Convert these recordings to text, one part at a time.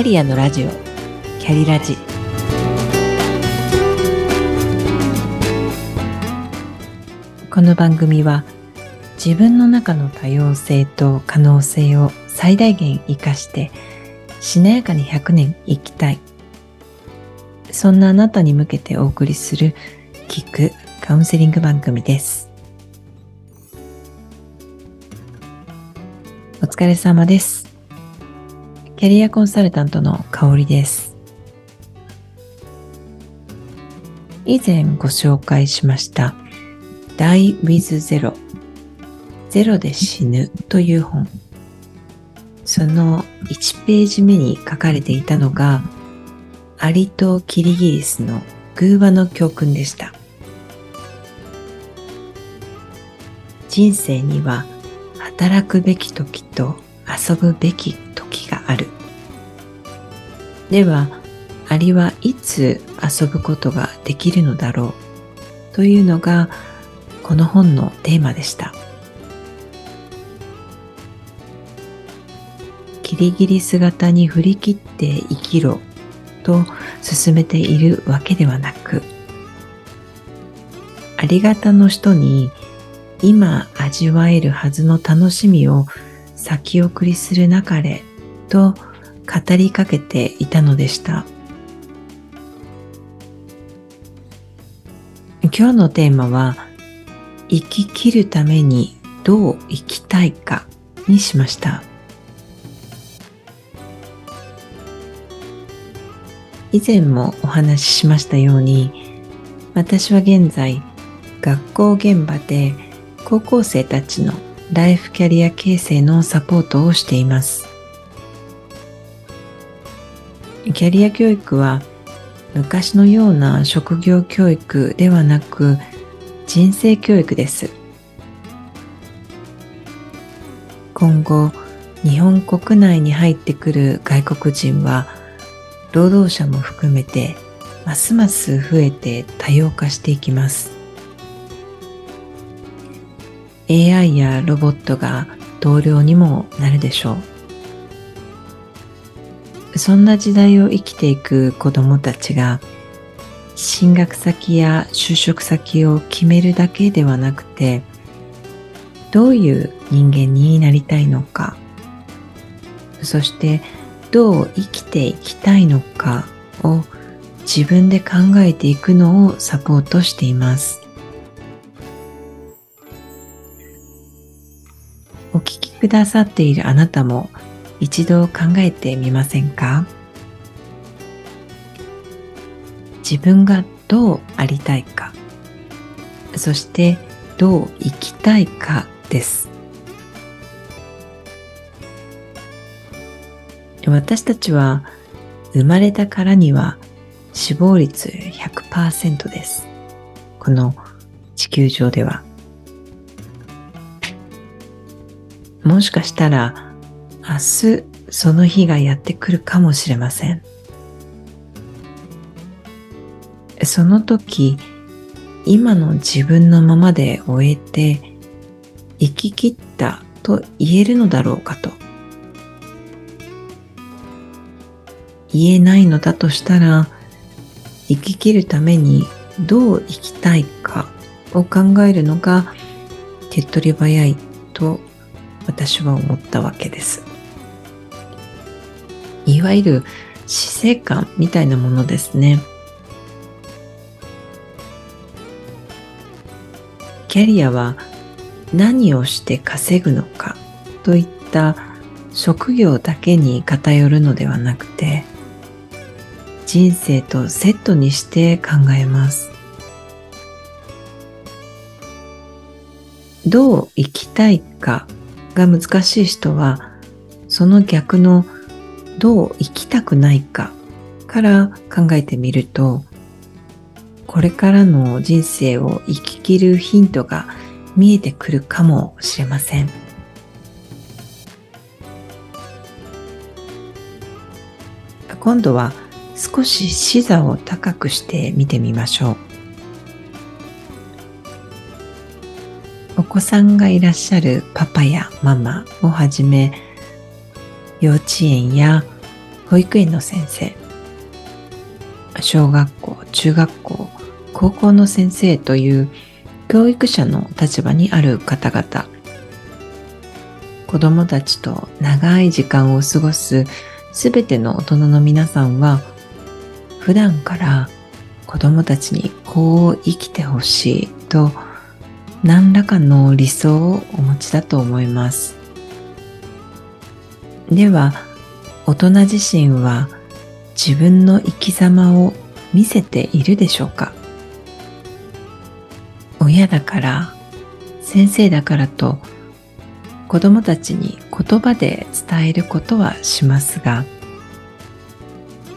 キャリアのラジオ。キャリラジ。この番組は自分の中の多様性と可能性を最大限活かしてしなやかに100年生きたい。そんなあなたに向けてお送りする聞くカウンセリング番組です。お疲れ様です。キャリアコンサルタントの香りです。以前ご紹介しました Die with Zero ゼロで死ぬという本。その1ページ目に書かれていたのがアリとキリギリスの偶話の教訓でした。人生には働くべき時と遊ぶべき時がある。ではアリはいつ遊ぶことができるのだろうというのがこの本のテーマでした。キリギリス型に振り切って生きろと進めているわけではなくありがたの人に今味わえるはずの楽しみを先送りするなかれと語りかけていたのでした。今日のテーマは生き切るためにどう生きたいかにしました。以前もお話ししましたように私は現在学校現場で高校生たちのライフキャリア形成のサポートをしています。キャリア教育は昔のような職業教育ではなく人生教育です。今後日本国内に入ってくる外国人は労働者も含めてますます増えて多様化していきます。AI やロボットが同僚にもなるでしょう。そんな時代を生きていく子どもたちが進学先や就職先を決めるだけではなくてどういう人間になりたいのかそしてどう生きていきたいのかを自分で考えていくのをサポートしています。くださっているあなたも一度考えてみませんか？自分がどうありたいかそしてどう生きたいかです。私たちは生まれたからには死亡率100%です。この地球上では。もしかしたら明日その日がやってくるかもしれません。その時今の自分のままで終えて生き切ったと言えるのだろうかと。言えないのだとしたら生き切るためにどう生きたいかを考えるのが手っ取り早いと私は思ったわけです。いわゆる死生観みたいなものですね。キャリアは何をして稼ぐのかといった職業だけに偏るのではなくて人生とセットにして考えます。どう生きたいかが難しい人はその逆のどう生きたくないかから考えてみるとこれからの人生を生き切るヒントが見えてくるかもしれません。今度は少し視座を高くして見てみましょう。お子さんがいらっしゃるパパやママをはじめ幼稚園や保育園の先生、小学校、中学校、高校の先生という教育者の立場にある方々、子供たちと長い時間を過ごすすべての大人の皆さんは、普段から子供たちにこう生きてほしいと何らかの理想をお持ちだと思います。では、大人自身は自分の生き様を見せているでしょうか？親だから、先生だからと子供たちに言葉で伝えることはしますが、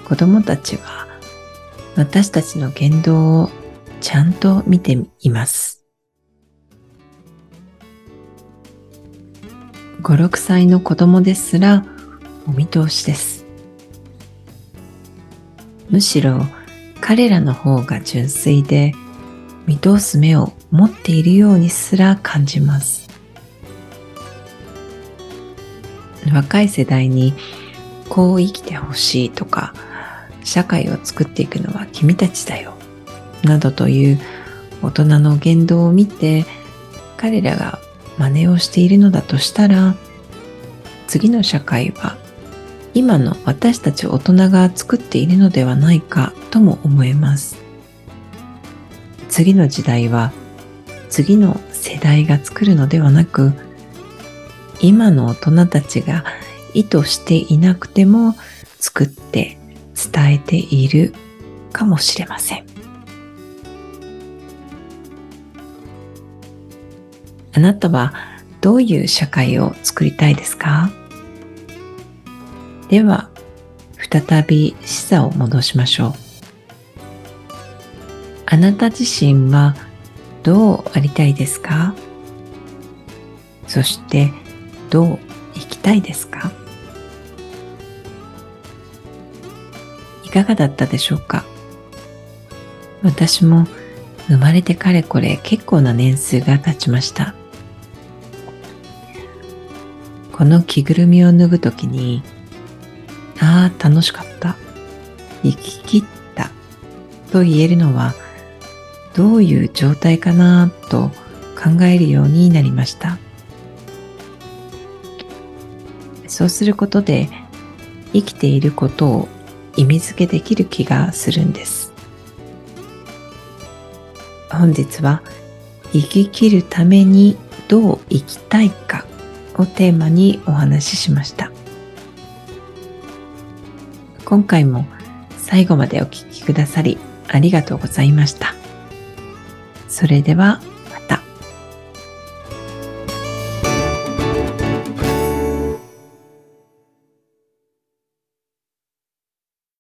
子供たちは私たちの言動をちゃんと見ています。5、6歳の子供ですらお見通しです。むしろ彼らの方が純粋で見通す目を持っているようにすら感じます。若い世代にこう生きてほしいとか社会を作っていくのは君たちだよなどという大人の言動を見て彼らが真似をしているのだとしたら次の社会は今の私たち大人が作っているのではないかとも思えます。次の時代は次の世代が作るのではなく今の大人たちが意図していなくても作って伝えているかもしれません。あなたはどういう社会を作りたいですか？では再び視座を戻しましょう。あなた自身はどうありたいですか？そしてどう生きたいですか？いかがだったでしょうか？私も生まれてかれこれ結構な年数が経ちました。この着ぐるみを脱ぐときにああ、楽しかった。生き切ったと言えるのはどういう状態かなと考えるようになりました。そうすることで生きていることを意味付けできる気がするんです。本日は生き切るためにどう生きたいかをテーマにお話ししました。今回も最後までお聴きくださりありがとうございました。それでは